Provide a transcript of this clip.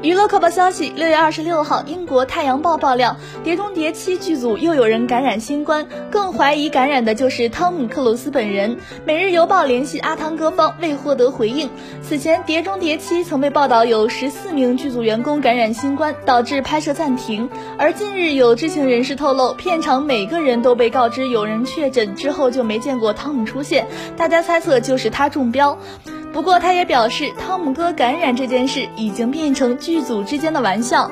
娱乐快报消息：六月二十六号，英国《太阳报》爆料，《碟中谍七》剧组又有人感染新冠，更怀疑感染的就是汤姆·克鲁斯本人。《每日邮报》联系阿汤哥方未获得回应。此前，《碟中谍七》曾被报道有十四名剧组员工感染新冠，导致拍摄暂停。而近日有知情人士透露，片场每个人都被告知有人确诊之后就没见过汤姆出现，大家猜测就是他中标。不过，他也表示，汤姆哥感染这件事已经变成剧组之间的玩笑。